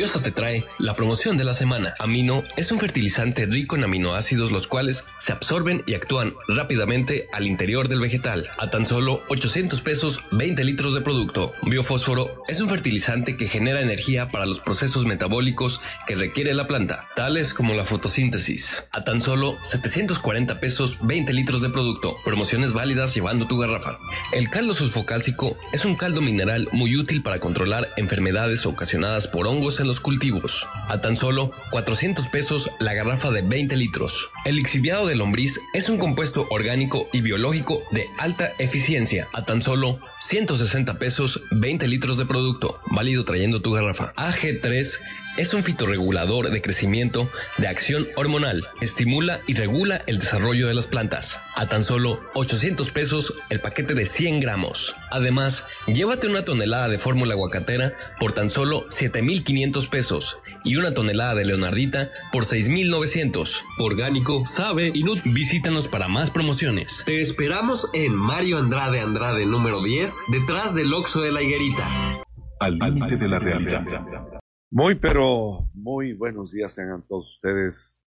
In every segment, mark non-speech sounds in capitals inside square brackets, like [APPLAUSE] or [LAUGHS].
Te trae la promoción de la semana. Amino es un fertilizante rico en aminoácidos los cuales se absorben y actúan rápidamente al interior del vegetal. A tan solo 800 pesos 20 litros de producto. Biofósforo es un fertilizante que genera energía para los procesos metabólicos que requiere la planta, tales como la fotosíntesis. A tan solo 740 pesos 20 litros de producto. Promociones válidas llevando tu garrafa. El caldo sulfocálcico es un caldo mineral muy útil para controlar enfermedades ocasionadas por hongos en cultivos. A tan solo 400 pesos la garrafa de 20 litros. El lixiviado de lombriz es un compuesto orgánico y biológico de alta eficiencia. A tan solo 160 pesos 20 litros de producto. Válido trayendo tu garrafa. AG3 es un fitorregulador de crecimiento de acción hormonal. Estimula y regula el desarrollo de las plantas. A tan solo 800 pesos el paquete de 100 gramos. Además, llévate una tonelada de fórmula aguacatera por tan solo 7,500 pesos y una tonelada de leonardita por 6,900. Orgánico, sabe y nut. Visítanos para más promociones. Te esperamos en Mario Andrade Andrade número 10, detrás del Oxo de la Higuerita. Al límite de la realidad. Muy, pero muy buenos días tengan todos ustedes.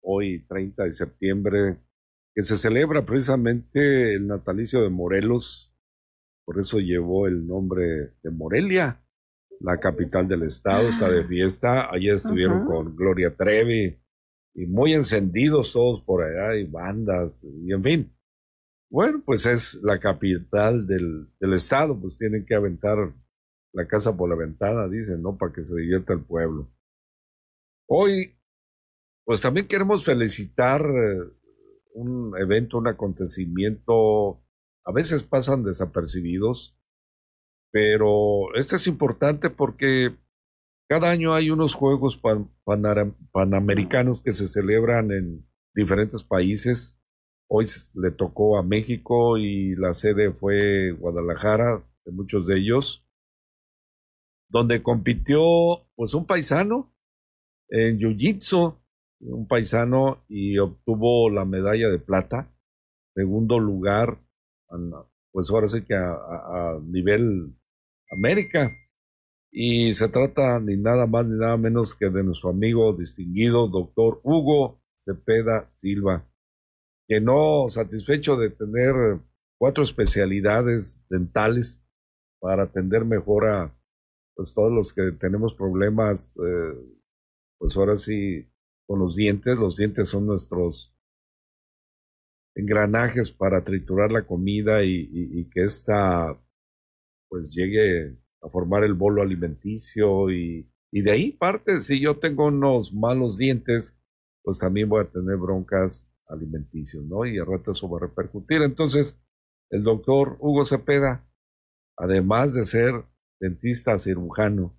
Hoy, 30 de septiembre, que se celebra precisamente el natalicio de Morelos. Por eso llevó el nombre de Morelia, la capital del estado. Está de fiesta. Ayer estuvieron con Gloria Trevi y muy encendidos todos por allá y bandas y en fin. Bueno, pues es la capital del, del estado, pues tienen que aventar la casa por la ventana, dicen, ¿no? Para que se divierta el pueblo. Hoy, pues también queremos felicitar eh, un evento, un acontecimiento, a veces pasan desapercibidos, pero este es importante porque cada año hay unos Juegos pan, pan, Panamericanos que se celebran en diferentes países. Hoy le tocó a México y la sede fue Guadalajara, de muchos de ellos donde compitió pues un paisano en Jiu-Jitsu, un paisano y obtuvo la medalla de plata, segundo lugar, pues ahora sí que a, nivel América. Y se trata ni nada más ni nada menos que de nuestro amigo distinguido, doctor Hugo Cepeda Silva, que no satisfecho de tener cuatro especialidades dentales para atender mejor a pues todos los que tenemos problemas, eh, pues ahora sí, con los dientes, los dientes son nuestros engranajes para triturar la comida y, que ésta pues llegue a formar el bolo alimenticio y, y de ahí parte, si yo tengo unos malos dientes, pues también voy a tener broncas alimenticios, ¿no? Y al rato eso va a repercutir. Entonces, el doctor Hugo Cepeda, además de ser dentista cirujano,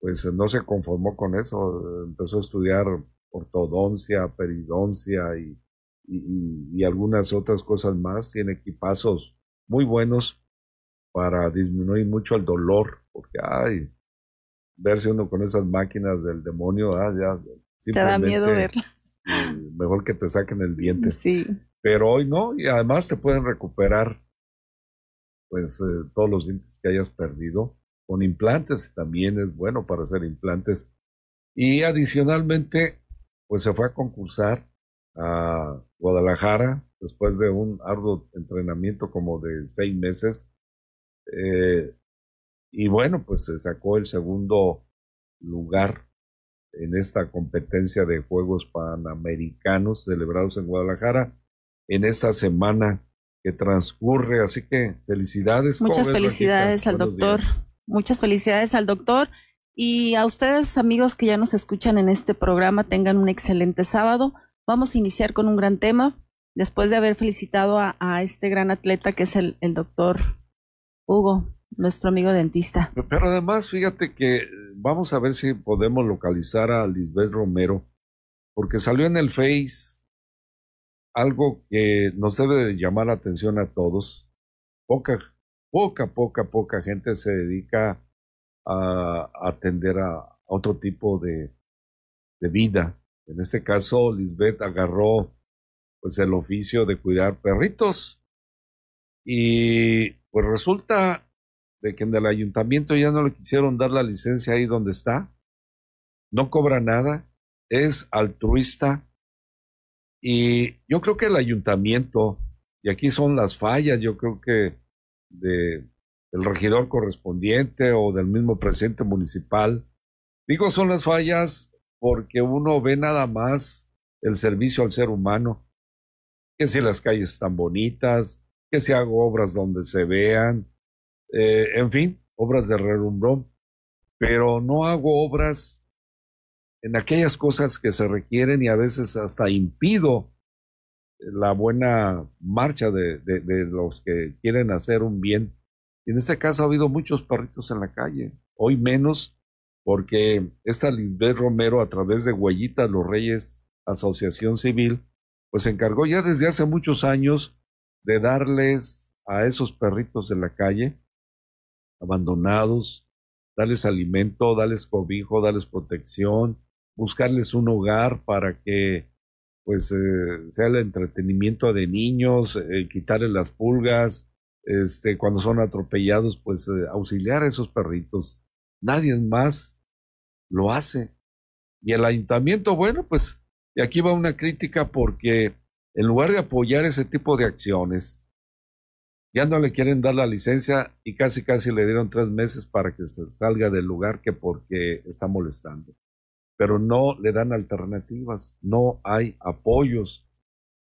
pues no se conformó con eso, empezó a estudiar ortodoncia, peridoncia y, y, y, algunas otras cosas más. Tiene equipazos muy buenos para disminuir mucho el dolor, porque ay, verse uno con esas máquinas del demonio, ah, ya te da miedo verlas. Mejor que te saquen el diente. Sí. Pero hoy no, y además te pueden recuperar pues eh, todos los dientes que hayas perdido. Con implantes también es bueno para hacer implantes. Y adicionalmente, pues se fue a concursar a Guadalajara después de un arduo entrenamiento como de seis meses. Eh, y bueno, pues se sacó el segundo lugar en esta competencia de Juegos Panamericanos celebrados en Guadalajara en esta semana que transcurre. Así que felicidades. Muchas felicidades al doctor. Muchas felicidades al doctor. Y a ustedes, amigos que ya nos escuchan en este programa, tengan un excelente sábado. Vamos a iniciar con un gran tema. Después de haber felicitado a, este gran atleta que es el, el doctor Hugo, nuestro amigo dentista. Pero además, fíjate que vamos a ver si podemos localizar a Lisbeth Romero, porque salió en el Face algo que nos debe llamar la atención a todos. Poca, poca, poca, poca gente se dedica a, atender a, otro tipo de, de, vida. En este caso, Lisbeth agarró pues el oficio de cuidar perritos. Y pues resulta de que en el ayuntamiento ya no le quisieron dar la licencia ahí donde está. No cobra nada, es altruista y yo creo que el ayuntamiento, y aquí son las fallas, yo creo que de, del regidor correspondiente o del mismo presidente municipal, digo son las fallas porque uno ve nada más el servicio al ser humano, que si las calles están bonitas, que si hago obras donde se vean, eh, en fin, obras de relumbrón, pero no hago obras en aquellas cosas que se requieren y a veces hasta impido la buena marcha de, de, los que quieren hacer un bien. En este caso ha habido muchos perritos en la calle, hoy menos porque esta Lisbeth Romero a través de Huellitas Los Reyes Asociación Civil, pues se encargó ya desde hace muchos años de darles a esos perritos de la calle, abandonados, darles alimento, darles cobijo, darles protección, buscarles un hogar para que pues eh, sea el entretenimiento de niños, eh, quitarles las pulgas, este, cuando son atropellados, pues eh, auxiliar a esos perritos. Nadie más lo hace. Y el ayuntamiento, bueno, pues, y aquí va una crítica porque en lugar de apoyar ese tipo de acciones, ya no le quieren dar la licencia y casi casi le dieron tres meses para que se salga del lugar que porque está molestando pero no le dan alternativas, no hay apoyos,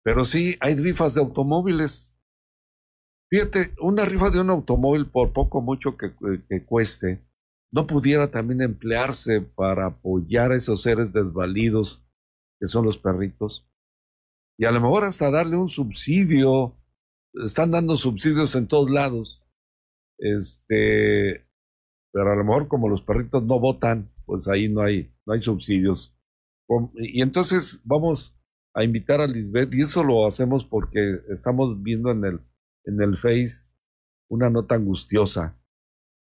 pero sí hay rifas de automóviles. Fíjate, una rifa de un automóvil, por poco mucho que, que cueste, no pudiera también emplearse para apoyar a esos seres desvalidos que son los perritos. Y a lo mejor hasta darle un subsidio. Están dando subsidios en todos lados. Este, pero a lo mejor como los perritos no votan, pues ahí no hay, no hay subsidios. Y entonces vamos a invitar a Lisbeth, y eso lo hacemos porque estamos viendo en el, en el Face una nota angustiosa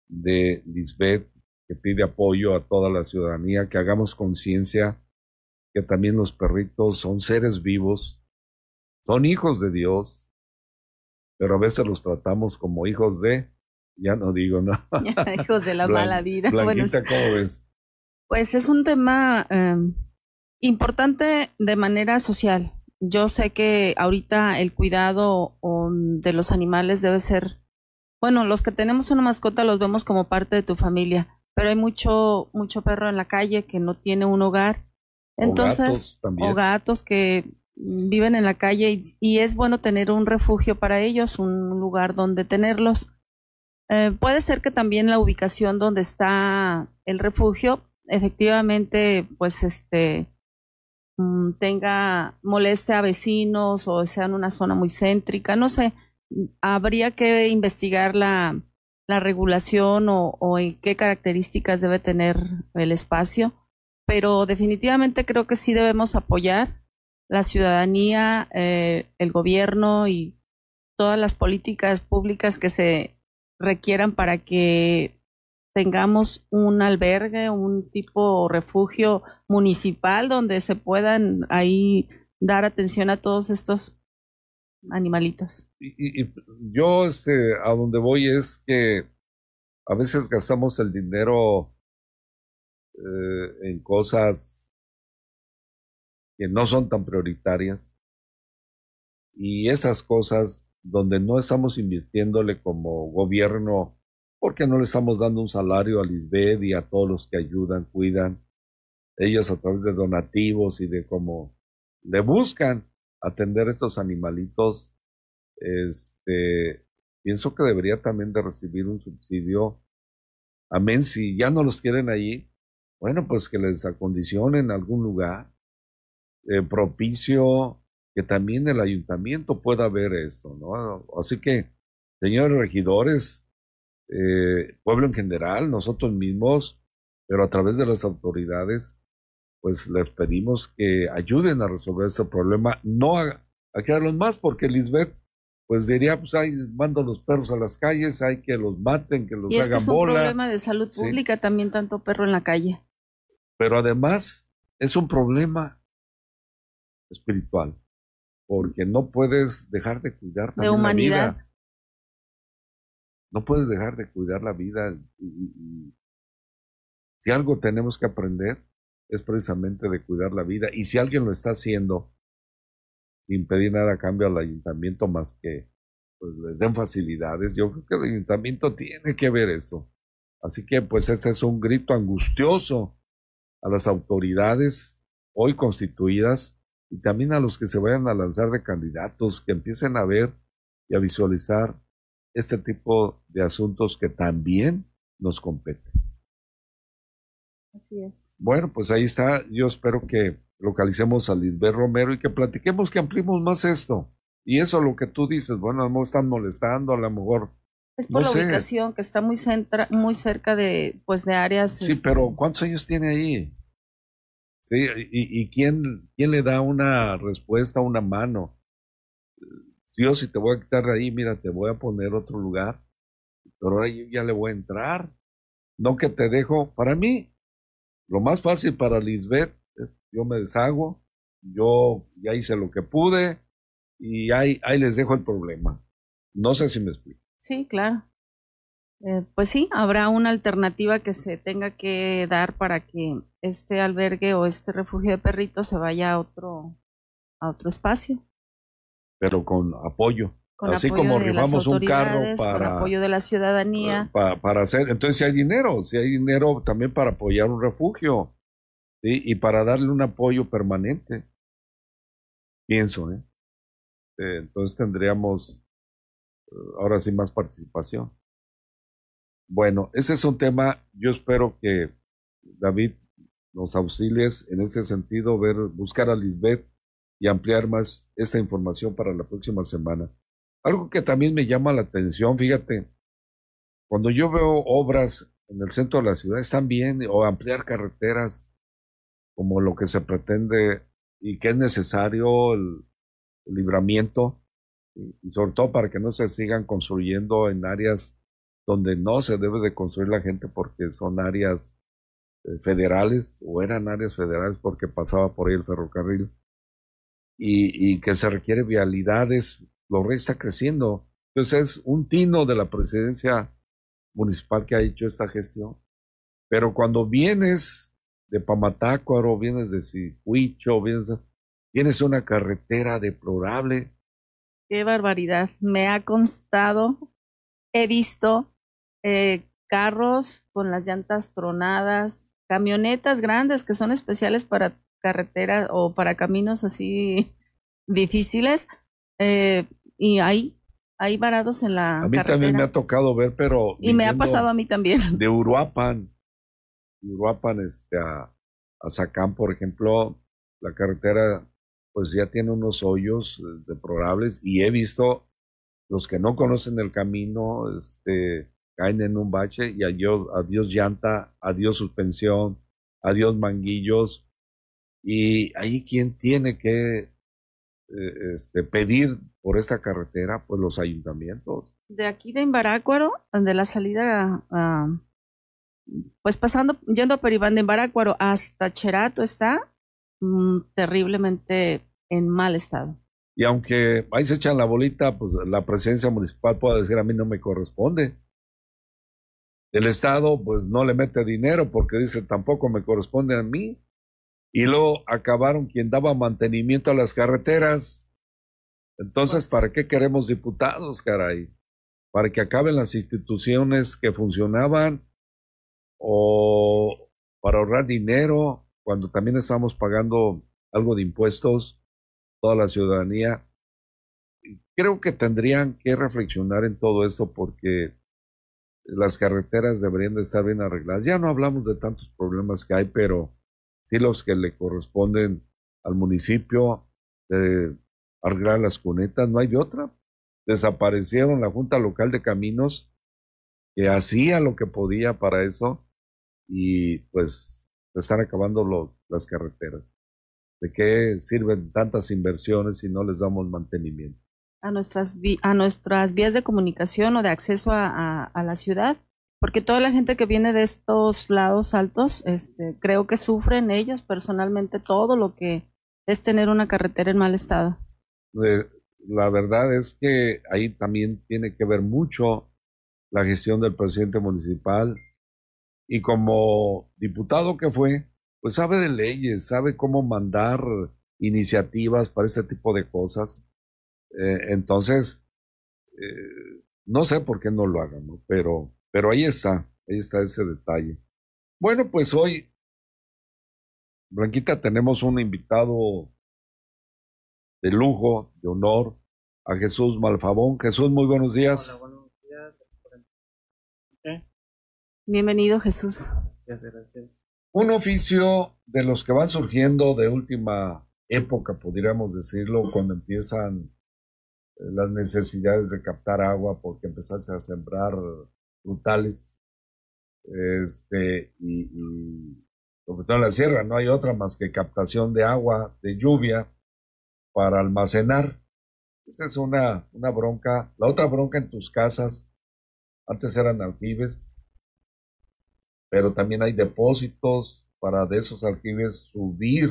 de Lisbeth que pide apoyo a toda la ciudadanía, que hagamos conciencia que también los perritos son seres vivos, son hijos de Dios, pero a veces los tratamos como hijos de, ya no digo, ¿no? [LAUGHS] hijos de la mala vida. Blanquita, ¿cómo ves? Pues es un tema em, importante de manera social. Yo sé que ahorita el cuidado de los animales debe ser, bueno, los que tenemos una mascota los vemos como parte de tu familia, pero hay mucho, mucho perro en la calle que no tiene un hogar. Entonces, o gatos, que viven en la calle y, es bueno tener un refugio para ellos, un lugar donde tenerlos. Eh, puede ser que también la ubicación donde está el refugio efectivamente, pues este mm, tenga moleste a vecinos o sea en una zona muy céntrica, no sé, habría que investigar la, la regulación o, en qué características debe tener el espacio, pero definitivamente creo que sí debemos apoyar la ciudadanía, eh, el gobierno y todas las políticas públicas que se requieran para que tengamos un albergue, un tipo refugio municipal donde se puedan ahí dar atención a todos estos animalitos. Y, yo este, a donde voy es que a veces gastamos el dinero eh, en cosas que no son tan prioritarias y esas cosas donde no estamos invirtiéndole como gobierno porque no le estamos dando un salario a Lisbeth y a todos los que ayudan, cuidan. Ellos a través de donativos y de cómo le buscan atender estos animalitos, este, pienso que debería también de recibir un subsidio. Amén, si ya no los quieren allí, bueno, pues que les acondicionen algún lugar eh, propicio, que también el ayuntamiento pueda ver esto, ¿no? Así que, señores regidores, eh, pueblo en general, nosotros mismos, pero a través de las autoridades, pues les pedimos que ayuden a resolver este problema, no a, a quedarlos más, porque Lisbeth pues diría, pues hay, mando los perros a las calles, hay que los maten, que los y hagan es bola. un problema de salud pública también tanto perro en la calle. Pero además es un problema espiritual, porque no puedes dejar de cuidar de humanidad. la vida. No puedes dejar de cuidar la vida. Y, si algo tenemos que aprender es precisamente de cuidar la vida. Y si alguien lo está haciendo, sin pedir nada a cambio al ayuntamiento más que pues, les den facilidades. Yo creo que el ayuntamiento tiene que ver eso. Así que pues ese es un grito angustioso a las autoridades hoy constituidas y también a los que se vayan a lanzar de candidatos, que empiecen a ver y a visualizar este tipo de asuntos que también nos competen. Así es. Bueno, pues ahí está. Yo espero que localicemos a Lisbeth Romero y que platiquemos, que ampliemos más esto. Y eso lo que tú dices, bueno, a lo mejor están molestando, a lo mejor. Es por no la sé. ubicación, que está muy, centra, muy cerca de, pues, de áreas. Sí, este, pero ¿cuántos años tiene ahí? Sí, y, y quién, quién le da una respuesta, una mano. Dios, si te voy a quitar de ahí, mira, te voy a poner otro lugar. Pero ahora yo ya le voy a entrar. No que te dejo. Para mí, lo más fácil para Lisbeth es yo me deshago, yo ya hice lo que pude y ahí, ahí les dejo el problema. No sé si me explico. Sí, claro. Eh, pues sí, habrá una alternativa que se tenga que dar para que este albergue o este refugio de perritos se vaya a otro, a otro espacio. Pero con apoyo. Con Así apoyo como rifamos un carro autoridades, Con para, apoyo de la ciudadanía. para, para hacer. Entonces, si hay dinero, si hay dinero también para apoyar un refugio ¿sí? y para darle un apoyo permanente. Pienso, ¿eh? Eh, entonces tendríamos eh, ahora sí más participación. Bueno, ese es un tema, yo espero que David nos auxilies en ese sentido, ver, buscar a Lisbeth y ampliar más esta información para la próxima semana. Algo que también me llama la atención, fíjate, cuando yo veo obras en el centro de la ciudad, están bien, o ampliar carreteras, como lo que se pretende y que es necesario el, libramiento, y, y sobre todo para que no se sigan construyendo en áreas donde no se debe de construir la gente porque son áreas eh, federales o eran áreas federales porque pasaba por ahí el ferrocarril y, y que se requiere vialidades, rey está creciendo. Entonces es un tino de la presidencia municipal que ha hecho esta gestión. Pero cuando vienes de Pamatácuaro, vienes de Sihuicho, vienes tienes una carretera deplorable. Qué barbaridad. Me ha constado, he visto eh, carros con las llantas tronadas, camionetas grandes que son especiales para carretera o para caminos así [LAUGHS] difíciles eh, y ahí, ahí varados en la A mí carretera. también me ha tocado ver, pero y me ha pasado a mí también. de Uruapan, Uruapan este, a, a Zacán, por ejemplo, la carretera pues ya tiene unos hoyos eh, deplorables y he visto los que no conocen el camino, este, caen en un bache y adiós, adiós llanta, adiós suspensión, adiós manguillos. Y ahí quien tiene que eh, este, pedir por esta carretera, pues los ayuntamientos. De aquí de Embarácuaro, de la salida, ah, pues pasando, yendo a Peribán de Embarácuaro hasta Cherato está mm, terriblemente en mal estado. Y aunque ahí se echan la bolita, pues la presidencia municipal puede decir a mí no me corresponde. El Estado pues no le mete dinero porque dice tampoco me corresponde a mí. Y luego acabaron quien daba mantenimiento a las carreteras. Entonces, Pues- ¿para qué queremos diputados, caray? ¿Para que acaben las instituciones que funcionaban? ¿O para ahorrar dinero cuando también estamos pagando algo de impuestos? toda la ciudadanía. creo que tendrían que reflexionar en todo esto porque las carreteras deberían de estar bien arregladas. Ya no hablamos de tantos problemas que hay, pero sí los que le corresponden al municipio de arreglar las cunetas, no hay otra. Desaparecieron la Junta Local de Caminos, que hacía lo que podía para eso, y pues están acabando las carreteras. ¿De qué sirven tantas inversiones si no les damos mantenimiento? A nuestras, a nuestras vías de comunicación o de acceso a, a, la ciudad, porque toda la gente que viene de estos lados altos, este, creo que sufren ellos personalmente todo lo que es tener una carretera en mal estado. la verdad es que ahí también tiene que ver mucho la gestión del presidente municipal y como diputado que fue, pues sabe de leyes, sabe cómo mandar iniciativas para este tipo de cosas. Eh, entonces, eh, no sé por qué no lo hagan, ¿no? Pero, pero ahí está, ahí está ese detalle. Bueno, pues hoy, Blanquita, tenemos un invitado de lujo, de honor, a Jesús Malfabón. Jesús, muy buenos días. Hola, buenos días. Bienvenido, Jesús. Gracias, gracias un oficio de los que van surgiendo de última época, podríamos decirlo, cuando empiezan eh, las necesidades de captar agua porque empezaste a sembrar frutales este, y, y, sobre todo en la sierra no hay otra más que captación de agua, de lluvia, para almacenar. Esa es una, una bronca. La otra bronca en tus casas, antes eran aljibes, pero también hay depósitos para de esos aljibes subir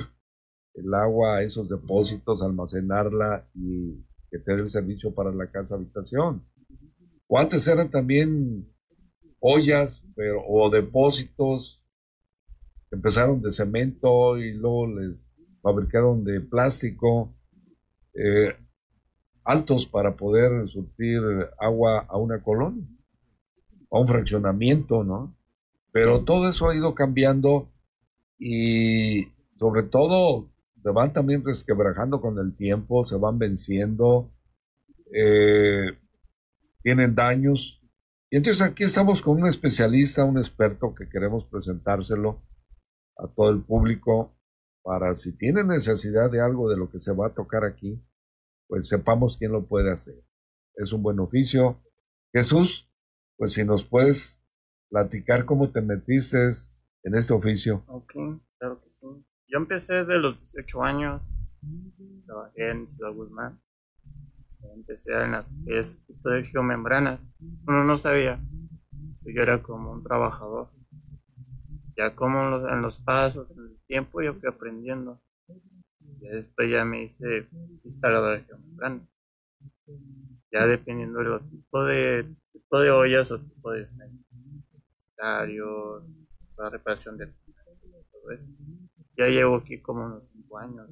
el agua a esos depósitos, almacenarla y que te dé el servicio para la casa habitación. O antes eran también ollas pero, o depósitos que empezaron de cemento y luego les fabricaron de plástico, eh, altos para poder surtir agua a una colonia, a un fraccionamiento, ¿no? Pero todo eso ha ido cambiando y sobre todo se van también resquebrajando con el tiempo, se van venciendo, eh, tienen daños. Y entonces aquí estamos con un especialista, un experto que queremos presentárselo a todo el público para si tienen necesidad de algo de lo que se va a tocar aquí, pues sepamos quién lo puede hacer. Es un buen oficio. Jesús, pues si nos puedes platicar cómo te metiste en este oficio. Ok, claro que sí. Yo empecé de los 18 años, trabajé en Ciudad Guzmán. Empecé en las es de geomembranas. Uno no sabía. Yo era como un trabajador. Ya como en los, en los pasos, en el tiempo, yo fui aprendiendo. Y después ya me hice instalador de geomembranas. Ya dependiendo del tipo de, tipo de ollas o tipo de la reparación de todo eso. Ya llevo aquí como unos cinco años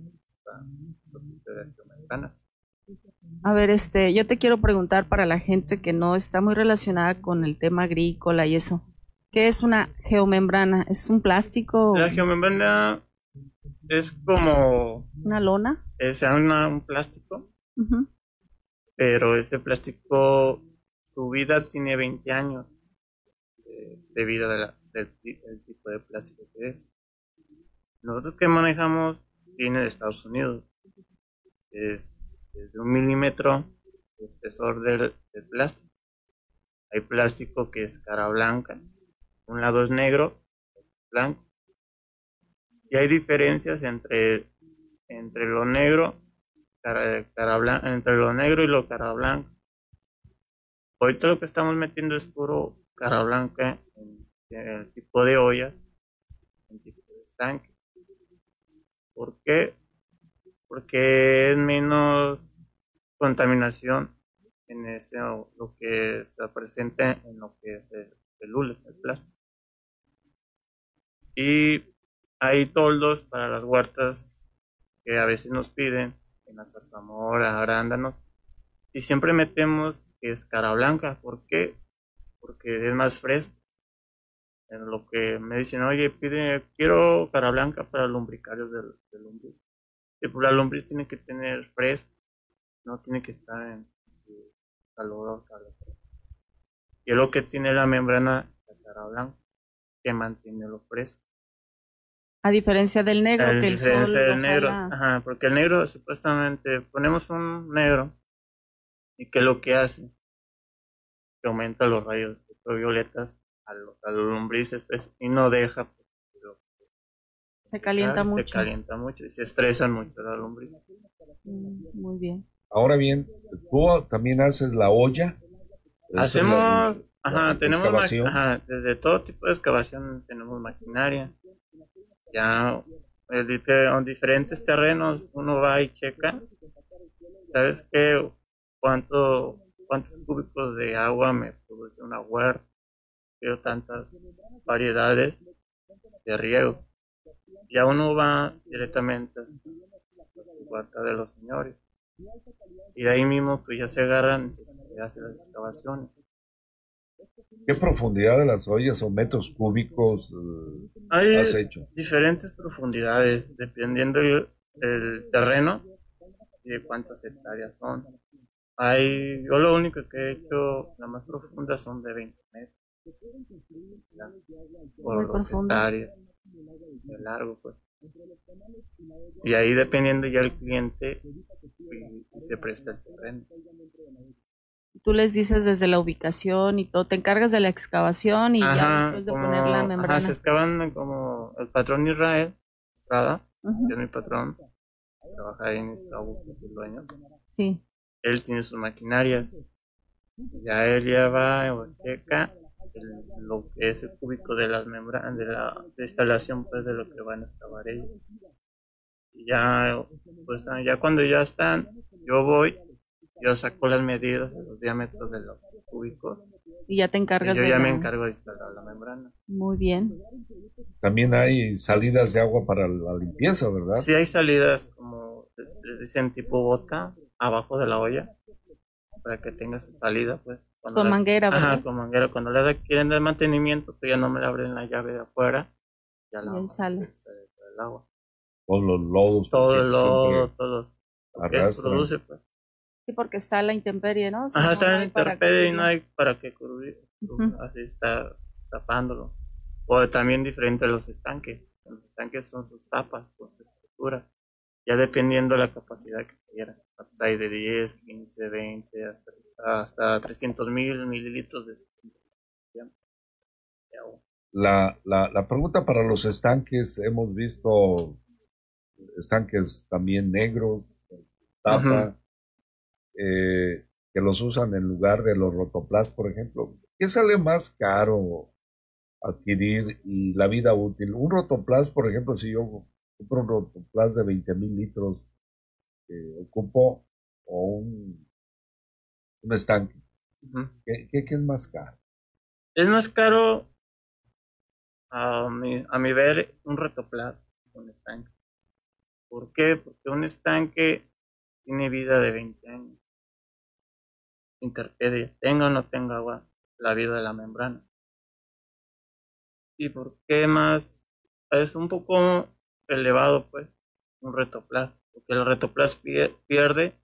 A ver, este, yo te quiero preguntar para la gente que no está muy relacionada con el tema agrícola y eso. ¿Qué es una geomembrana? ¿Es un plástico? La geomembrana es como... ¿Una lona? Es un plástico. Pero ese plástico, su vida tiene 20 años debido a del, tipo de plástico que es. Nosotros que manejamos viene de Estados Unidos. Es de un milímetro de espesor del, plástico. Hay plástico que es cara blanca. Un lado es negro, blanco. Y hay diferencias entre, entre lo negro, cara, cara blanca, entre lo negro y lo cara blanca. Ahorita lo que estamos metiendo es puro cara blanca en, el tipo de ollas, en tipo de estanque. ¿Por qué? Porque es menos contaminación en ese lo que está presente en lo que es el, plástico. Y hay toldos para las huertas que a veces nos piden en la zarzamora, arándanos, y siempre metemos que es cara blanca. ¿Por qué? porque es más fresco. En lo que me dicen, oye, pide, quiero cara blanca para lumbricarios del, del lombriz. La lombriz tiene que tener fresco, no tiene que estar en calor, calor. Y es lo que tiene la membrana, la cara blanca, que mantiene lo fresco. A diferencia del negro, que el sol del negro, ajá, porque el negro supuestamente ponemos un negro y que lo que hace que aumenta los rayos ultravioletas a los, a los lombrices pues, y no deja pues, se calienta mucho se calienta mucho y se estresan mucho las lombrices mm, muy bien. Ahora bien tú también haces la olla. Hacemos ajá tenemos ajá, desde todo tipo de excavación tenemos maquinaria. Ya en diferentes terrenos uno va y checa. Sabes qué cuánto cuántos cúbicos de agua me produce una huerta quiero tantas variedades de riego ya uno va directamente a la huerta de los señores y de ahí mismo pues ya se agarran y se hace las excavaciones ¿Qué profundidad de las ollas o metros cúbicos eh, Hay has hecho? diferentes profundidades, dependiendo del terreno y de cuántas hectáreas son. Hay, yo lo único que he hecho, la más profunda son de 20 metros. por dos hectáreas de largo, pues. Y ahí dependiendo ya el cliente y se presta el terreno tú les dices desde la ubicación y todo, te encargas de la excavación y ya después de poner la membrana. Ajá, se excavan como el patrón Israel, Estrada, que es mi patrón, trabaja ahí en Escabo, es el dueño. Sí. Él tiene sus maquinarias. Ya él ya va o checa lo que es el cúbico de las membranas, de la instalación pues de lo que van a excavar ellos. Y ya, pues ya cuando ya están, yo voy yo saco las medidas de los diámetros de los cúbicos. Y ya te encargas y yo ya me encargo de instalar la membrana. Muy bien. También hay salidas de agua para la limpieza, ¿verdad? Sí, hay salidas como les, dicen tipo bota abajo de la olla para que tenga su salida, pues. Con manguera, ¿verdad? Ajá, con manguera. Cuando le quieren dar mantenimiento, pues ya no me le abren la llave de afuera. Ya la sale. el agua. Todos los lodos. Todo el lodo, todos los que produce, pues. Sí, porque está la intemperie, ¿no? Ajá, está en la intemperie y no hay para que cubrir. Así está tapándolo. O también diferente a los estanques. Los estanques son sus tapas, sus estructuras. Ya dependiendo de la capacidad que quieran. Pues hay de 10, 15, 20, hasta, hasta 300 mil mililitros de la, la, la pregunta para los estanques, hemos visto estanques también negros, tapa, eh, que los usan en lugar de los rotoplas, por ejemplo. ¿Qué sale más caro adquirir y la vida útil? Un rotoplas, por ejemplo, si yo un rotoplas de 20 mil litros, que ocupo, o un, un estanque, ¿Qué, ¿qué, es más caro? Es más caro, a mi, a mi ver, un rotoplas, un estanque. ¿Por qué? Porque un estanque tiene vida de 20 años interpedia, tenga o no tenga agua, la vida de la membrana. ¿Y por qué más? Es un poco elevado, pues, un retoplas, porque el retoplas pierde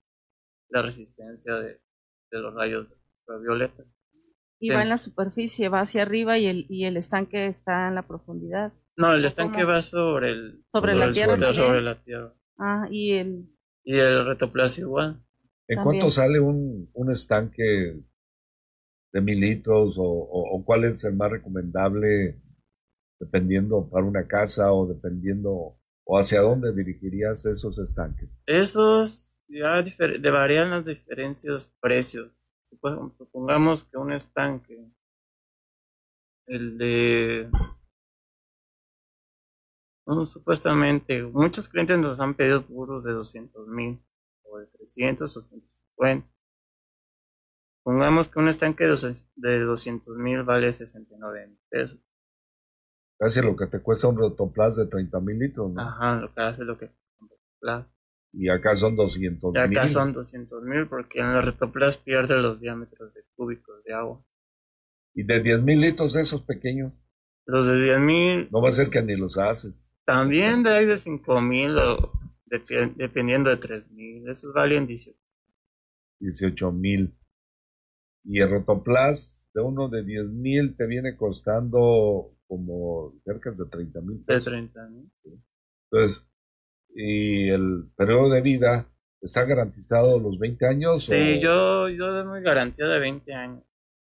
la resistencia de, los rayos ultravioletas. Y va en la superficie, va hacia arriba y el, y el estanque está en la profundidad. No, el estanque va sobre el sobre, la tierra. sobre la tierra. Ah, y el y el retoplas igual. ¿En cuánto sale un, un estanque de mil litros o, cuál es el más recomendable dependiendo para una casa o dependiendo o hacia dónde dirigirías esos estanques? Esos ya varían las diferencias precios. Supongamos que un estanque, el de supuestamente, muchos clientes nos han pedido puros de 200 mil de 300 o 150. Pongamos que un estanque de 200 mil vale 69 mil pesos. Casi lo que te cuesta un rotoplas de 30 mil litros, ¿no? Ajá, lo que hace lo que Y acá son 200 mil. Y acá son 200 mil porque en el rotoplas pierde los diámetros de cúbicos de agua. ¿Y de 10 mil litros esos pequeños? Los de 10 mil. No va a ser que ni los haces. También de ahí de 5 mil o dependiendo de 3.000, esos valen 18 mil. Y el Rotoplas de uno de 10 mil te viene costando como cerca de 30 mil. De 30 mil. Entonces, y el periodo de vida está garantizado los 20 años. Sí, yo, yo doy garantía de 20 años.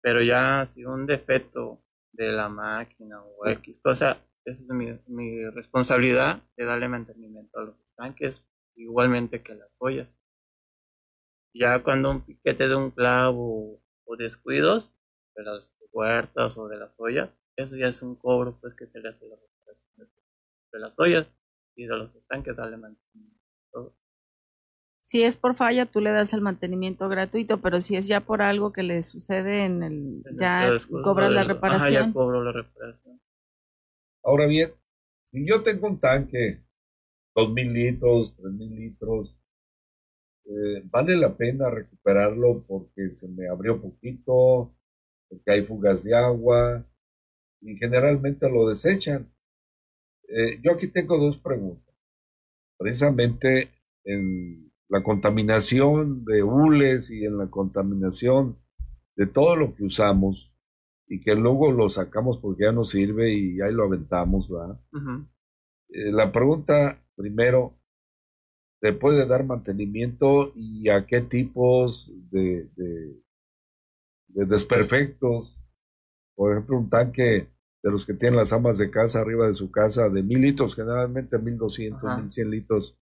Pero ya si un defecto de la máquina o X cosa, esa es mi, mi responsabilidad de darle mantenimiento a los estanques, igualmente que las ollas. Ya cuando un piquete de un clavo o descuidos de las puertas o de las ollas, eso ya es un cobro pues que se le hace la reparación de las ollas y de los estanques mantenimiento. Si es por falla, tú le das el mantenimiento gratuito, pero si es ya por algo que le sucede en el, ya cobras la reparación. ya cobro la reparación. Ahora bien, si yo tengo un tanque, dos mil litros, tres mil litros, eh, vale la pena recuperarlo porque se me abrió poquito, porque hay fugas de agua y generalmente lo desechan. Eh, yo aquí tengo dos preguntas. Precisamente en la contaminación de hules y en la contaminación de todo lo que usamos y que luego lo sacamos porque ya no sirve y ahí lo aventamos, ¿verdad? Eh, la pregunta primero, ¿te puede dar mantenimiento y a qué tipos de, de, desperfectos? Por ejemplo, un tanque de los que tienen las amas de casa arriba de su casa de mil litros, generalmente mil doscientos, mil cien litros,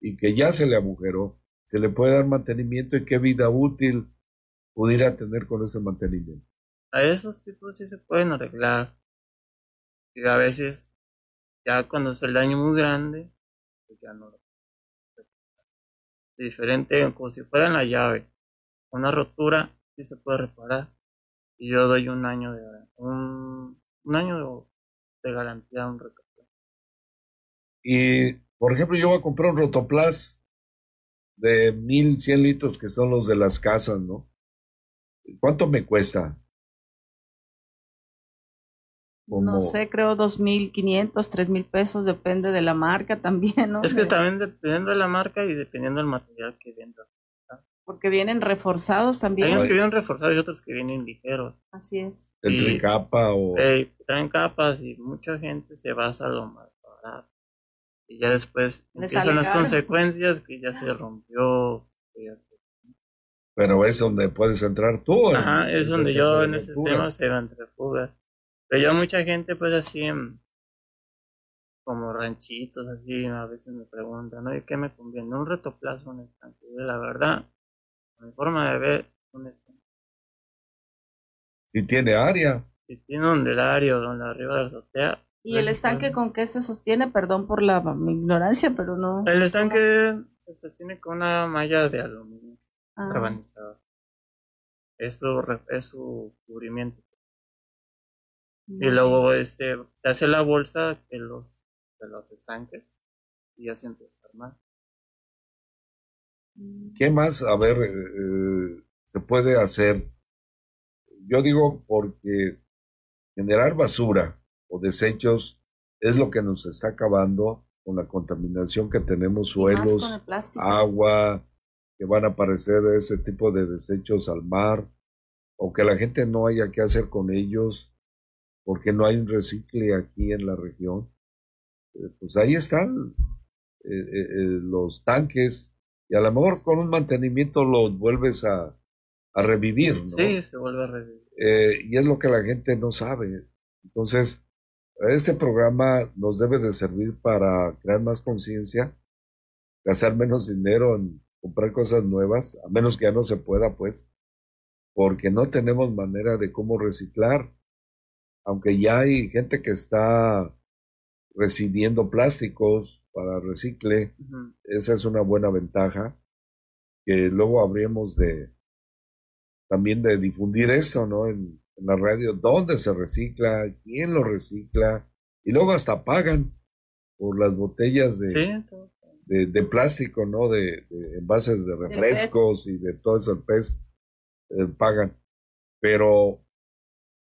y que ya se le agujeró, se le puede dar mantenimiento y qué vida útil pudiera tener con ese mantenimiento. A esos tipos sí se pueden arreglar. Y a veces, ya cuando es el daño muy grande, pues ya no lo Diferente, como si fuera en la llave. Una rotura sí se puede reparar. Y yo doy un año de un, un año de, garantía a un recambio. Y, por ejemplo, yo voy a comprar un Rotoplas de 1100 litros, que son los de las casas, ¿no? ¿Cuánto me cuesta? No sé, creo dos mil quinientos, tres mil pesos, depende de la marca también, ¿no? Es que también dependiendo de la marca y dependiendo del material que venda. Porque vienen reforzados también. Hay unos que vienen reforzados y otros que vienen ligeros. Así es. ¿El capa o...? traen capas y mucha gente se basa a lo más barato. Y ya después empiezan las consecuencias que ya se rompió. Pero es donde puedes entrar tú. Ajá, es donde yo en ese tema se va entre fugas. Pero yo mucha gente pues así como ranchitos así a veces me preguntan, ¿no? ¿Y qué me conviene? Un retoplazo, un estanque. Y la verdad, mi forma de ver, un estanque. Si tiene área. Si tiene un del área donde arriba de la azotea. ¿Y el estanque con qué se sostiene? Perdón por la mi ignorancia, pero no. El estanque se sostiene con una malla de aluminio ah. Es su, es su cubrimiento. Y luego este, se hace la bolsa de los, de los estanques y ya se empieza a armar. ¿Qué más, a ver, eh, eh, se puede hacer? Yo digo porque generar basura o desechos es lo que nos está acabando con la contaminación que tenemos, suelos, agua, que van a aparecer ese tipo de desechos al mar, o que la gente no haya qué hacer con ellos porque no hay un recicle aquí en la región. Eh, pues ahí están eh, eh, los tanques y a lo mejor con un mantenimiento los vuelves a, revivir, ¿no? Sí, se vuelve a revivir. y es lo que la gente no sabe. Entonces, este programa nos debe de servir para crear más conciencia, gastar menos dinero en comprar cosas nuevas, a menos que ya no se pueda, pues, porque no tenemos manera de cómo reciclar aunque ya hay gente que está recibiendo plásticos para recicle, esa es una buena ventaja, que luego habríamos de también de difundir eso, ¿no? En, la radio, dónde se recicla, quién lo recicla, y luego hasta pagan por las botellas de, de, plástico, ¿no? De, envases de refrescos y de todo eso, el pez, eh, pagan. Pero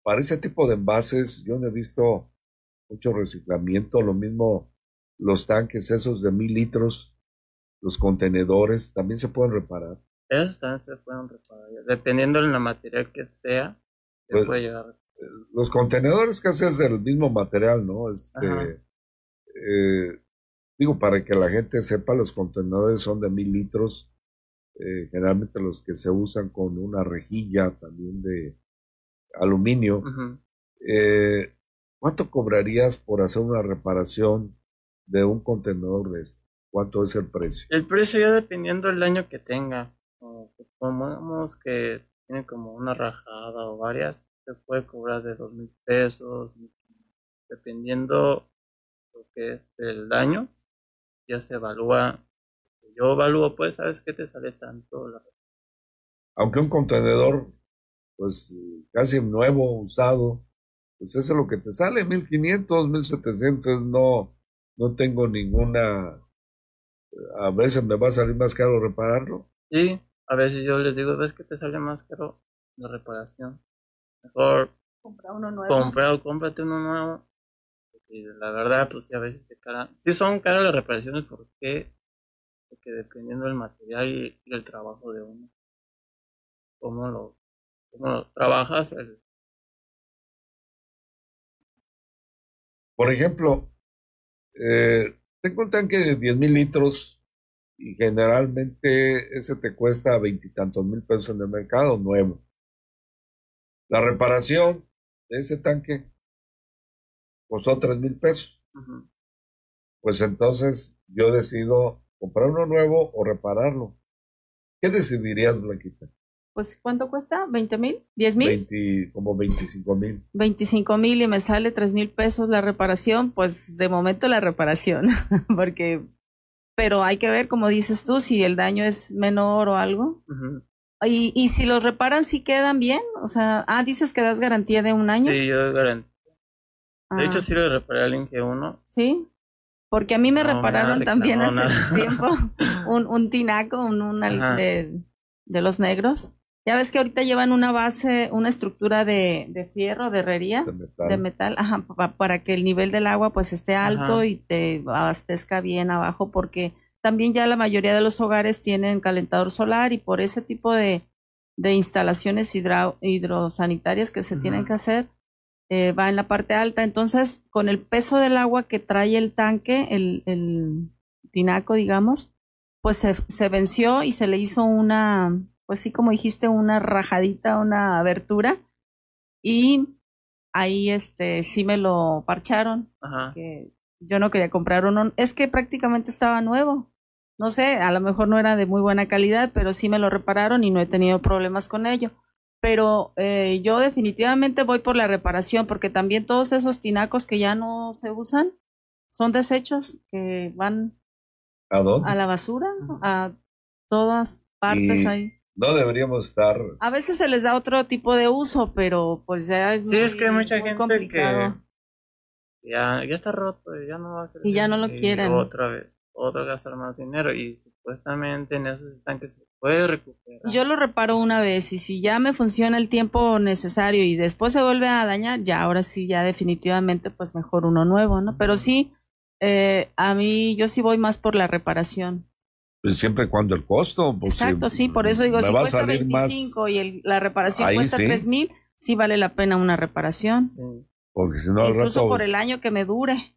para ese tipo de envases yo no he visto mucho reciclamiento, lo mismo los tanques esos de mil litros, los contenedores, también se pueden reparar. Esos también se pueden reparar. Dependiendo de la material que sea, se Pues, puede llegar a Los contenedores casi es del mismo material, ¿no? Este, eh, digo, para que la gente sepa, los contenedores son de mil litros. eh, generalmente los que se usan con una rejilla también de aluminio. Eh, ¿Cuánto cobrarías por hacer una reparación de un contenedor de este? ¿Cuánto es el precio? El precio ya dependiendo del daño que tenga. Supongamos que tiene como una rajada o varias, se puede cobrar de dos mil pesos, dependiendo lo que es el daño, ya se evalúa. Yo evalúo, pues, ¿sabes qué te sale tanto? La- Aunque un contenedor, pues casi nuevo, usado, pues eso es lo que te sale, 1500, 1700, no, no tengo ninguna, a veces me va a salir más caro repararlo. Y a veces yo les digo, ¿ves que te sale más caro la reparación? Mejor Comprar uno nuevo. compra o cómprate uno nuevo. Y la verdad, pues sí, a veces se cara. Sí son caras las reparaciones porque, porque dependiendo del material y, y el trabajo de uno. Cómo lo, cómo lo trabajas. El, Por ejemplo, eh, tengo un tanque de 10 mil litros y generalmente ese te cuesta veintitantos mil pesos en el mercado nuevo. La reparación de ese tanque costó tres mil pesos. Pues entonces yo decido comprar uno nuevo o repararlo. ¿Qué decidirías, Blanquita? Pues, ¿cuánto cuesta? ¿20 mil? ¿10 mil? 20, como 25 mil. 25 mil y me sale 3 mil pesos la reparación, pues de momento la reparación, [LAUGHS] porque, pero hay que ver, como dices tú, si el daño es menor o algo. Y, y si los reparan, si quedan bien, o sea, ah, dices que das garantía de un año. Sí, yo garantizo. De Ah, hecho, sí le reparé al Inge uno. sí, porque a mí me No, repararon nada, también no, hace nada. tiempo [LAUGHS] un, un tinaco, un, un de, de los negros. Ya ves que ahorita llevan una base, una estructura de, de fierro, de herrería. de metal. de metal, ajá, pa- para que el nivel del agua pues esté alto Ajá. y te abastezca bien abajo, porque también ya la mayoría de los hogares tienen calentador solar y por ese tipo de, de instalaciones hidra- hidrosanitarias que se tienen que hacer, eh, va en la parte alta. Entonces, con el peso del agua que trae el tanque, el, el tinaco, digamos, pues se, se venció y se le hizo una, pues sí, como dijiste, una rajadita, una abertura. Y ahí este sí me lo parcharon, Ajá. que yo no quería comprar uno. Es que prácticamente estaba nuevo. No sé, a lo mejor no era de muy buena calidad, pero sí me lo repararon y no he tenido problemas con ello. Pero eh, yo definitivamente voy por la reparación, porque también todos esos tinacos que ya no se usan son desechos que van ¿A dónde? a la basura, a todas partes Y- ahí. No deberíamos estar. A veces se les da otro tipo de uso, pero pues ya es Sí, es que hay muy- mucha muy gente complicado. que ya, ya está roto y ya no va a ser. Y ya no lo quieren. Otra vez, otra gastar más dinero y supuestamente en esos estanques se puede recuperar. Yo lo reparo una vez y si ya me funciona el tiempo necesario y después se vuelve a dañar, ya ahora sí, ya definitivamente pues mejor uno nuevo, ¿no? Pero sí, eh, a mí yo sí voy más por la reparación. Pues siempre y cuando el costo. Pues, Exacto, si sí, por eso digo, me si va a cuesta salir más. 25 y el- la reparación cuesta sí. tres mil, sí vale la pena una reparación. Sí. Porque si no, al Incluso rato por el año que me dure.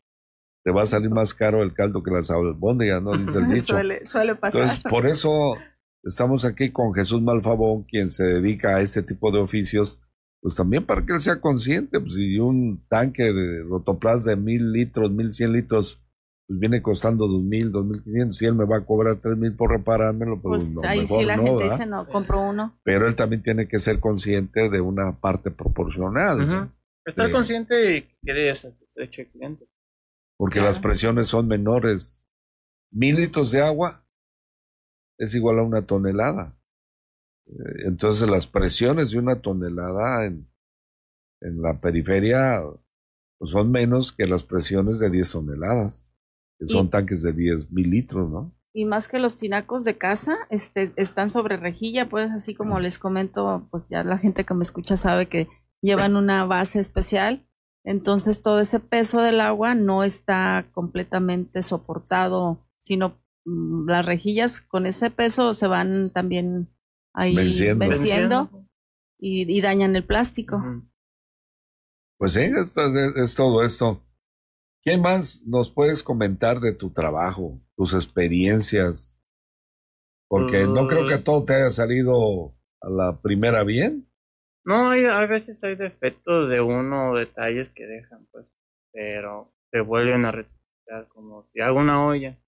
te va a salir más caro el caldo que las albóndigas, ¿no? Dice el [LAUGHS] dicho. suele, suele pasar. Entonces, por eso estamos aquí con Jesús Malfabón, quien se dedica a este tipo de oficios, pues también para que él sea consciente, pues si un tanque de rotoplas de mil litros, mil cien litros, pues viene costando dos mil, dos mil quinientos, si él me va a cobrar tres mil por reparármelo, pues, pues no, ahí mejor sí la no, gente ¿verdad? dice, no, compro uno. Pero él también tiene que ser consciente de una parte proporcional. Estar Sí. consciente de que quede satisfecho el cliente. porque Claro. las presiones son menores. Mil litros de agua es igual a una tonelada. Eh, Entonces las presiones de una tonelada en, en la periferia pues, son menos que las presiones de 10 toneladas, que son Y- tanques de 10 mil litros, ¿no? Y más que los tinacos de casa, este, están sobre rejilla, pues así como les comento, pues ya la gente que me escucha sabe que llevan una base especial. Entonces todo ese peso del agua no está completamente soportado, sino mm, las rejillas con ese peso se van también ahí venciendo, y, dañan el plástico. Pues sí, es, todo esto. ¿Qué más nos puedes comentar de tu trabajo, tus experiencias? Porque no creo que todo te haya salido a la primera bien. No, hay, a veces hay defectos de uno o detalles que dejan, pues, pero se vuelven a retirar, como si hago una olla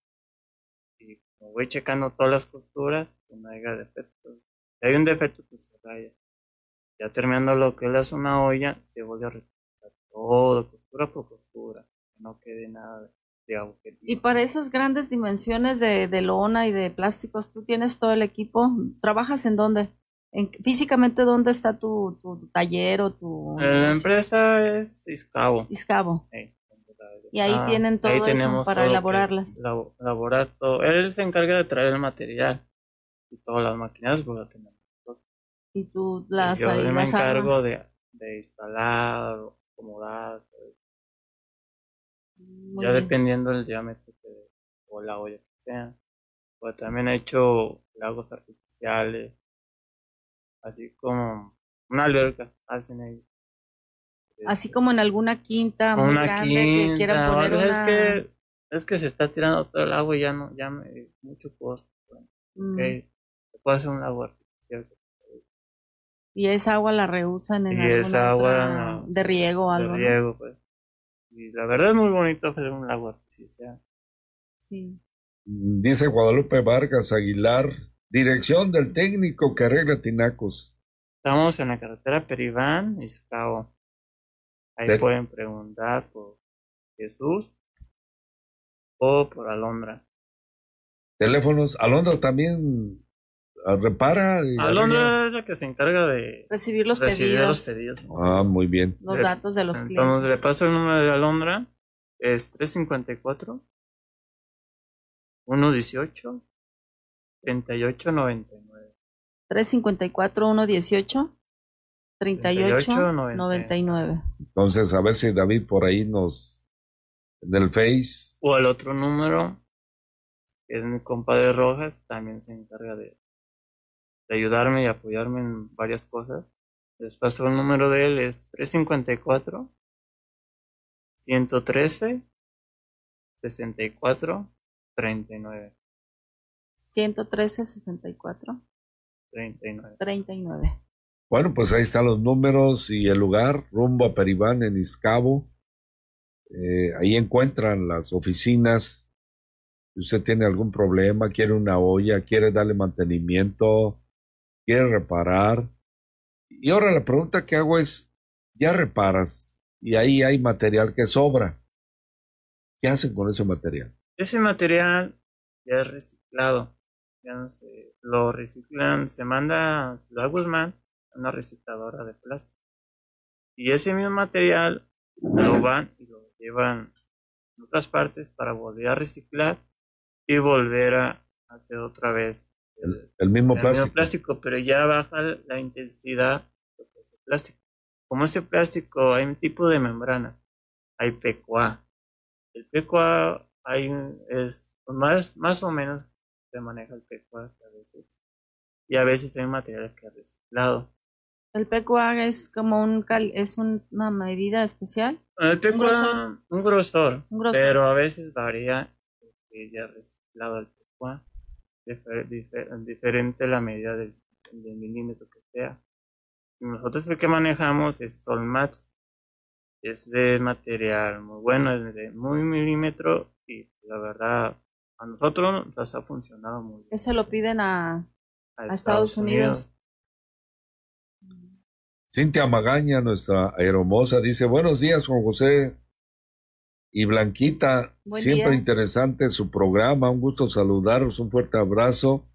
y voy checando todas las costuras, que no haya defectos. Si hay un defecto, pues se raya. Ya terminando lo que es una olla, se vuelve a retirar todo, costura por costura, no quede nada de agujero. Y para esas grandes dimensiones de, de lona y de plásticos, ¿tú tienes todo el equipo? ¿Trabajas en dónde? físicamente, ¿dónde está tu, tu taller o tu...? La empresa es Iscabo. Iscabo. y ahí tienen todo eso para elaborarlas. elaborar todo. Él se encarga de traer el material y todas las máquinas, pues tenemos. Y tú las Yo me encargo de, de, instalar, acomodar. Ya dependiendo del diámetro o la olla que sea. Pues también he hecho lagos artificiales así como una alberca hacen ahí. Así como en alguna quinta muy grande que quieran poner una... es que es que se está tirando todo el agua y ya no ya me mucho costo mm. se puede hacer un lago artificial y esa agua la reusan en y esa agua de riego o algo de riego pues y la verdad es muy bonito hacer un lago artificial sí dice Guadalupe Vargas Aguilar Dirección del técnico que arregla tinacos. Estamos en la carretera Peribán, Iscao. Ahí pueden preguntar por Jesús o por Alondra. Teléfonos. Alondra también ah, repara. Alondra es la que se encarga de recibir los pedidos. Ah, muy bien. Los datos de los clientes. Entonces le paso el número de Alondra. Es 354 118 3899. 354 118 3899. Entonces, a ver si David por ahí nos. En el Face. O el otro número, que es mi compadre Rojas, también se encarga de, de ayudarme y apoyarme en varias cosas. Les paso el número de él, es 354 113 64 39. 113 64 39. 39. Bueno, pues ahí están los números y el lugar, rumbo a Peribán en Iscabo. Eh, ahí encuentran las oficinas. Si usted tiene algún problema, quiere una olla, quiere darle mantenimiento, quiere reparar. Y ahora la pregunta que hago es, ya reparas y ahí hay material que sobra. ¿Qué hacen con ese material? Ese material ya es reciclado. Ya se, lo reciclan, se manda a Guzmán a una recicladora de plástico. Y ese mismo material lo van y lo llevan en otras partes para volver a reciclar y volver a hacer otra vez el, mismo, plástico. plástico. pero ya baja la intensidad del plástico. Como ese plástico hay un tipo de membrana, hay PQA. El PQA hay, es más, más o menos se maneja el PQA a veces. Y a veces hay materiales que ha reciclado. ¿El PQA es como un es una medida especial? El PQA, un grosor, pero a veces varía que ya reciclado el PQA, diferente la medida del, milímetro que sea. Nosotros el que manejamos es Solmax, es de material muy bueno, es de muy milímetro y la verdad a nosotros nos ha funcionado muy bien. Ese lo piden a, Estados, Unidos. Cintia Magaña, nuestra hermosa, dice, buenos días Juan José y Blanquita, siempre interesante su programa, un gusto saludaros, un fuerte abrazo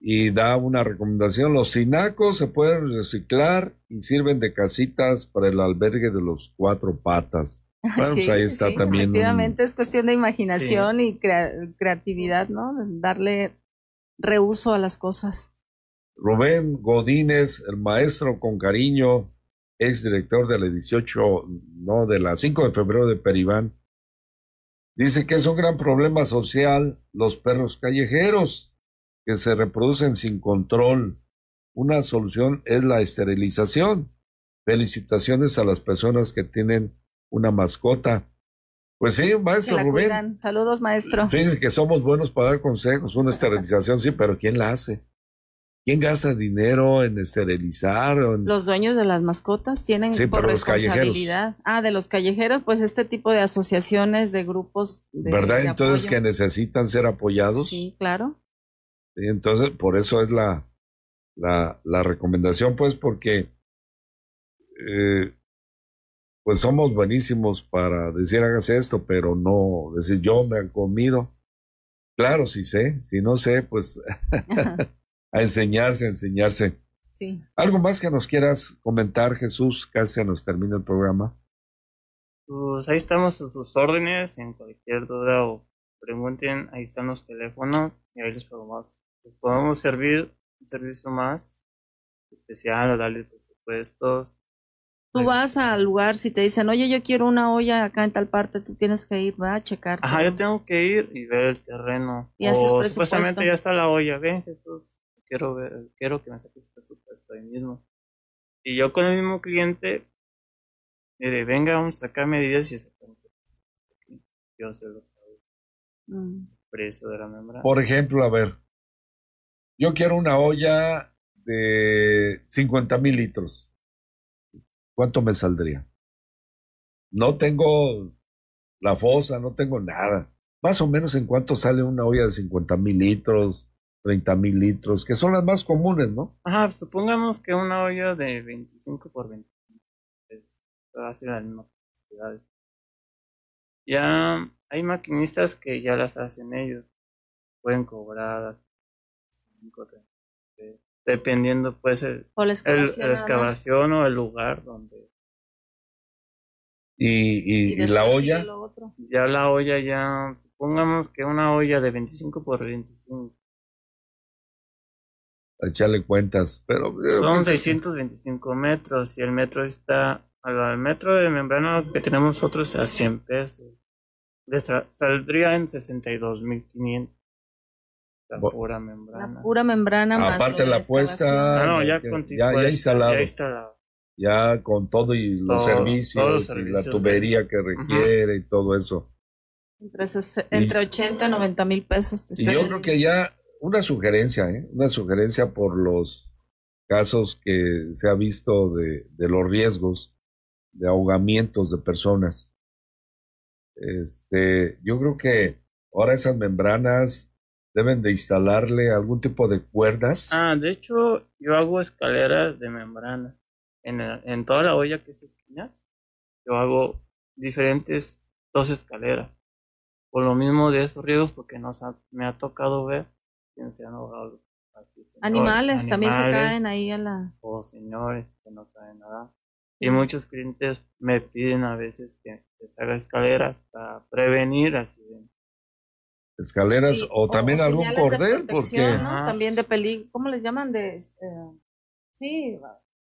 y da una recomendación, los cinacos se pueden reciclar y sirven de casitas para el albergue de los cuatro patas. [LAUGHS] Bueno, pues ahí está también. Efectivamente, es cuestión de imaginación y creatividad, ¿no? Darle reuso a las cosas. Rubén Godínez, el maestro con cariño, ex director de la 18, no, de la 5 de febrero de Peribán, dice que es un gran problema social los perros callejeros que se reproducen sin control una solución es la esterilización. Felicitaciones a las personas que tienen una mascota. Pues sí, maestro Rubén. Saludos, maestro. Fíjense que somos buenos para dar consejos. Una esterilización, sí, pero ¿quién la hace? ¿Quién gasta dinero en esterilizar? Los dueños de las mascotas tienen sí, por responsabilidad. ah, de los callejeros, pues este tipo de asociaciones, de grupos. De, ¿Verdad? entonces que necesitan ser apoyados. Sí, claro. Y entonces, por eso es la, la, la recomendación, pues, porque eh, pues somos buenísimos para decir hágase esto, pero no decir yo me han comido. Claro, si sé, si no sé, pues [LAUGHS] a enseñarse, a enseñarse. Sí. ¿Algo más que nos quieras comentar, Jesús? Casi nos termina el programa. Pues ahí estamos a sus órdenes, en cualquier duda o pregunten, ahí están los teléfonos y ahí les podemos, les podemos servir un servicio más especial o darle presupuestos Tú vas al lugar, si te dicen, oye, yo quiero una olla acá en tal parte, tú tienes que ir, va a checar. Ajá, yo tengo que ir y ver el terreno. Y haces presupuesto. Supuestamente ya está la olla, ven Jesús, quiero ver, quiero que me saques presupuesto ahí mismo. Y yo con el mismo cliente, mire, venga, vamos a sacar medidas y sacamos el Yo se los mm. Precio de la membrana. Por ejemplo, a ver, yo quiero una olla de 50 mil litros ¿cuánto me saldría? No tengo la fosa, no tengo nada. Más o menos en cuánto sale una olla de 50 mil litros, 30 mil litros, que son las más comunes, ¿no? Ajá, supongamos que una olla de 25 por 25 es, va a ser las mismas cantidades. Ya hay maquinistas que ya las hacen ellos. Pueden cobrar 5, 30 dependiendo pues el, la excavación, o el lugar donde y, y, la olla ya la olla ya supongamos que una olla de 25 por 25 echarle cuentas pero eh, son 625 metros y el metro está al metro de membrana que tenemos nosotros a 100 pesos saldría en 62.500 la pura membrana. La pura membrana. Aparte la puesta. Ah, no, ya, ya, instalado. Ya, con todo y los, servicios, y la tubería que requiere y todo eso. Entre, entre 80 y 90 mil pesos. y yo creo que ya una sugerencia, ¿eh? una sugerencia por los casos que se ha visto de, de los riesgos de ahogamientos de personas. Este, yo creo que ahora esas membranas deben de instalarle algún tipo de cuerdas. Ah, de hecho, yo hago escaleras de membrana. En, en toda la olla que es esquinas, yo hago diferentes dos escaleras. Por lo mismo de esos riesgos, porque nos me ha tocado ver quién se han ahogado. Animales, también se caen ahí a la. O señores que no saben nada. Y muchos clientes me piden a veces que les haga escaleras para prevenir accidentes escaleras o también algún cordel, porque también de peligro, ¿cómo les llaman? De eh, sí,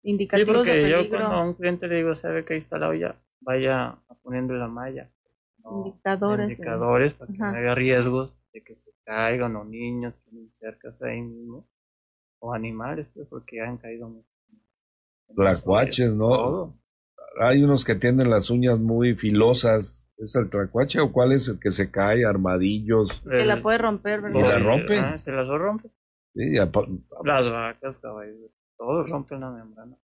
indicativos sí, porque yo cuando a un cliente le digo, sabe que ahí está la olla, vaya poniendo la malla. Indicadores. Indicadores para que no haya riesgos de que se caigan o niños que cerca ahí mismo o animales, pues porque han caído mucho. Tlacuaches, ¿no? Hay unos que tienen las uñas muy filosas ¿Es el tracuache o cuál es el que se cae? Armadillos. Que la puede romper, ¿verdad? ¿Y la rompe? Ah, se las rompe. Sí, Las vacas, caballos, todos rompen la membrana.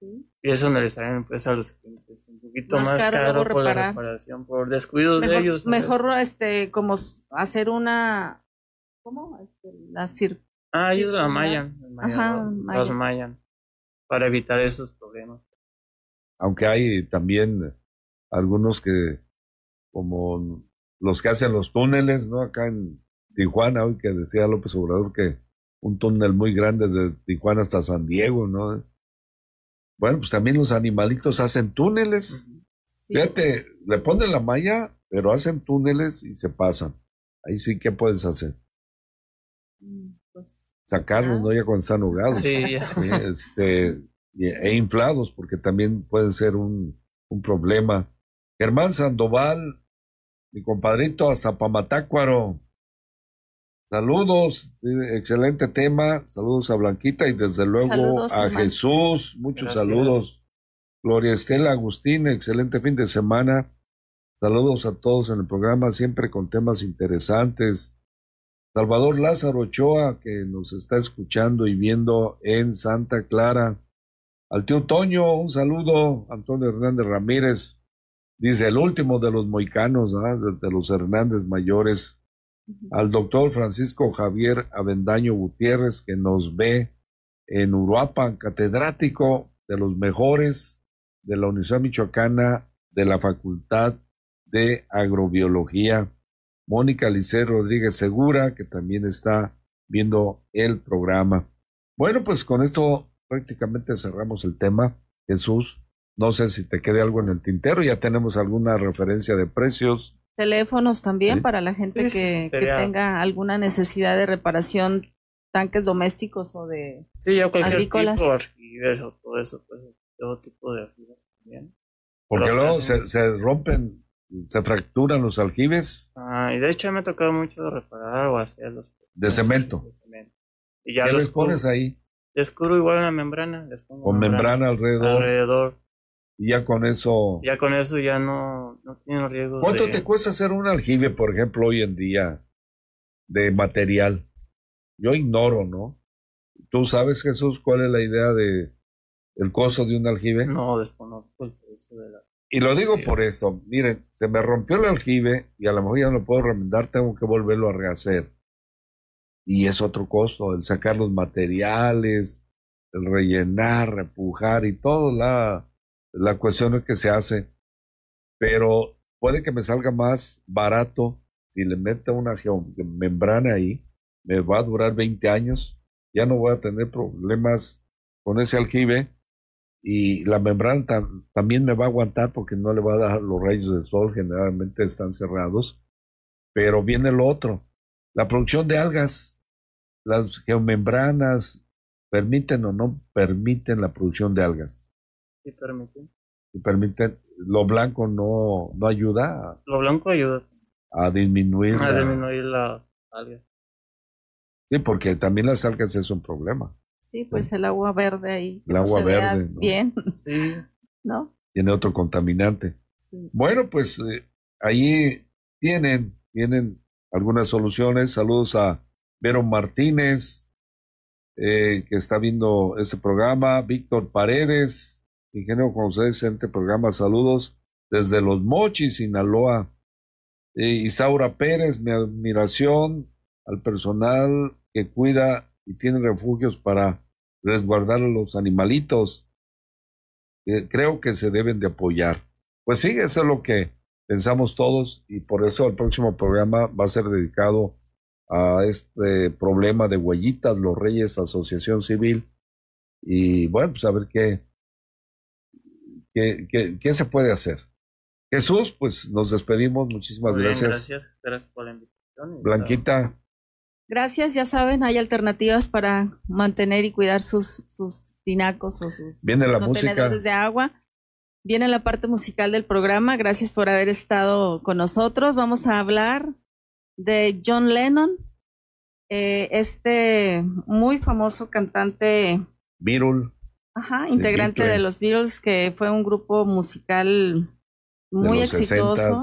¿Sí? Y eso no les salen pues a los clientes un poquito más, caro, por la reparación, por descuidos de ellos. Mejor este como hacer una ¿cómo? Este, la cir Ah, ellos la mallan, Ajá, los mallan para evitar esos problemas. Aunque hay también algunos que, como los que hacen los túneles, ¿no? Acá en Tijuana, hoy que decía López Obrador que un túnel muy grande de Tijuana hasta San Diego, ¿no? Bueno, pues también los animalitos hacen túneles. Fíjate, le ponen la malla, pero hacen túneles y se pasan. Ahí sí, ¿qué puedes hacer? Mm, pues, Sacarlos, ¿no? Ya cuando están ahogados. Sí, Este, e inflados, porque también pueden ser un, un problema. Germán Sandoval, mi compadrito a Zapamatácuaro. Saludos, eh, excelente tema. Saludos a Blanquita y desde luego a Jesús. Muchos saludos. Gloria Estela Agustín, excelente fin de semana. Saludos a todos en el programa, siempre con temas interesantes. Salvador Lázaro Ochoa, que nos está escuchando y viendo en Santa Clara. Al tío Toño, un saludo. Antonio Hernández Ramírez, dice el último de los moicanos, de los Hernández mayores al doctor Francisco Javier Avendaño Gutiérrez, que nos ve en Uruapan, catedrático de los mejores de la Universidad Michoacana de la Facultad de Agrobiología. Mónica Lice Rodríguez Segura, que también está viendo el programa. Bueno, pues con esto prácticamente cerramos el tema. Jesús, no sé si te quede algo en el tintero, ya tenemos alguna referencia de precios Teléfonos también para la gente que, tenga alguna necesidad de reparación, tanques domésticos o de sí, ya cualquier agrícolas. Tipo, o todo eso, pues, todo tipo de aljibes también. Porque luego se, se, rompen, se fracturan los aljibes. Ah, y de hecho me ha tocado mucho reparar o hacerlos. De cemento. De cemento. Y ya ¿Qué los les pones ahí? Les cubro igual la membrana. Les pongo Con membrana, alrededor. Alrededor. Y ya con eso. Ya con eso ya no, no tienen riesgo. ¿Cuánto te cuesta hacer un aljibe, por ejemplo, hoy en día de material? Yo ignoro, ¿no? ¿Tú sabes, Jesús, cuál es la idea de el costo de un aljibe? No, desconozco el precio de la. Y lo digo por esto, miren, se me rompió el aljibe y a lo mejor ya no lo puedo remendar, tengo que volverlo a rehacer. Y es otro costo, el sacar los materiales, el rellenar, repujar y todo la la cuestión es que se hace, pero puede que me salga más barato si le meto una membrana ahí, me va a durar 20 años, ya no voy a tener problemas con ese aljibe y la membrana también me va a aguantar porque no le va a dar los rayos del sol, generalmente están cerrados, pero viene lo otro, la producción de algas, las geomembranas permiten o no permiten la producción de algas. Sí, permiten. permiten. Lo blanco no, no ayuda. Lo blanco ayuda. A disminuir. A disminuir la alga. Sí, porque también las algas es un problema. Sí, pues el agua verde ahí. El agua verde. Bien. Sí. [LAUGHS] ¿No? Tiene otro contaminante. Bueno, pues eh, ahí tienen, tienen algunas soluciones. Saludos a Vero Martínez, eh, que está viendo este programa, Víctor Paredes, Ingeniero José este programa, saludos desde Los Mochis, Sinaloa. Isaura Pérez, mi admiración al personal que cuida y tiene refugios para resguardar a los animalitos. creo que se deben de apoyar. Pues sí, eso es lo que pensamos todos y por eso el próximo programa va a ser dedicado a este problema de huellitas, los Reyes Asociación Civil. Y bueno, pues a ver qué, ¿Qué, qué, se puede hacer? Jesús, pues nos despedimos. Muchísimas gracias. Gracias, gracias por la invitación. Blanquita. Gracias, ya saben, hay alternativas para mantener y cuidar sus, sus tinacos o sus Viene la música. de agua. Viene la parte musical del programa. Gracias por haber estado con nosotros. Vamos a hablar de John Lennon, eh, este muy famoso cantante. Beatle. Ajá, integrante de los Beatles, que fue un grupo musical muy exitoso.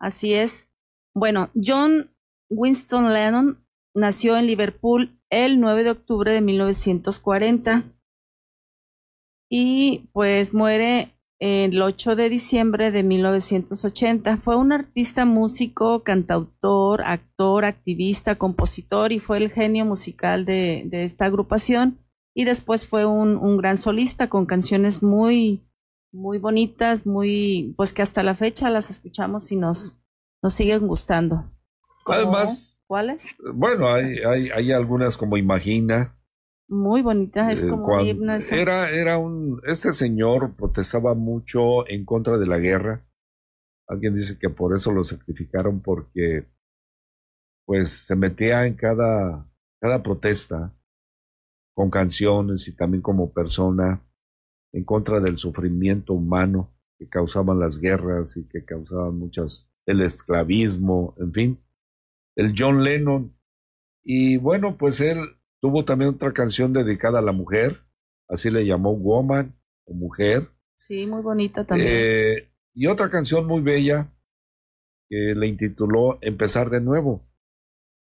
Así es. Bueno, John Winston Lennon nació en Liverpool el 9 de octubre de 1940 y pues muere el 8 de diciembre de 1980. Fue un artista, músico, cantautor, actor, activista, compositor y fue el genio musical de, de esta agrupación y después fue un, un gran solista con canciones muy, muy bonitas, muy, pues que hasta la fecha las escuchamos y nos, nos siguen gustando. Además, ¿cuáles? Bueno, hay, hay, hay algunas como Imagina. Muy bonita, es eh, como Era, era un, este señor protestaba mucho en contra de la guerra. Alguien dice que por eso lo sacrificaron porque pues se metía en cada, cada protesta con canciones y también como persona en contra del sufrimiento humano que causaban las guerras y que causaban muchas, el esclavismo, en fin. El John Lennon Y bueno, pues él tuvo también otra canción dedicada a la mujer, así le llamó Woman o Mujer. Sí, muy bonita también. Eh, y otra canción muy bella que le intituló Empezar de nuevo,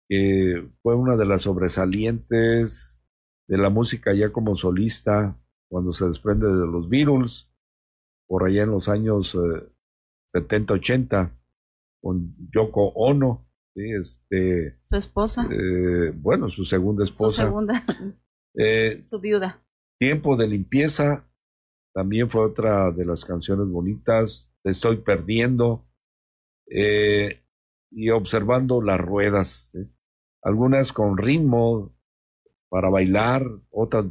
que fue una de las sobresalientes de la música ya como solista cuando se desprende de los Beatles, por allá en los años 70, eh, 80, con Yoko Ono, este, su esposa. Eh, bueno, su segunda esposa. Su segunda. Eh, su viuda. Tiempo de limpieza, también fue otra de las canciones bonitas. Te estoy perdiendo. y observando las ruedas. Algunas con ritmo para bailar, otras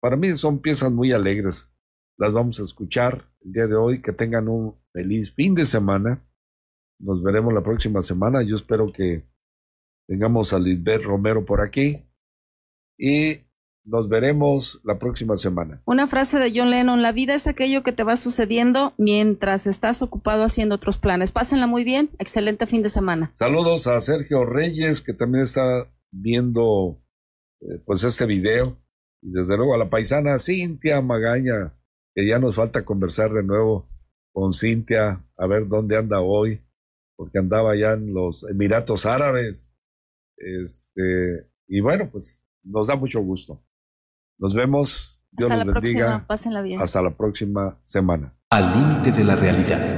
para mí son piezas muy alegres. Las vamos a escuchar el día de hoy. Que tengan un feliz fin de semana. Nos veremos la próxima semana. Yo espero que tengamos a Lisbeth Romero por aquí. Y nos veremos la próxima semana. Una frase de John Lennon, la vida es aquello que te va sucediendo mientras estás ocupado haciendo otros planes. Pásenla muy bien, excelente fin de semana. Saludos a Sergio Reyes, que también está viendo eh, pues este video. Y desde luego a la paisana Cintia Magaña, que ya nos falta conversar de nuevo con Cintia, a ver dónde anda hoy, porque andaba ya en los Emiratos Árabes. Este, y bueno, pues nos da mucho gusto. Nos vemos. Dios Hasta los la bendiga. próxima. Pásenla bien. Hasta la próxima semana. Al límite de la realidad.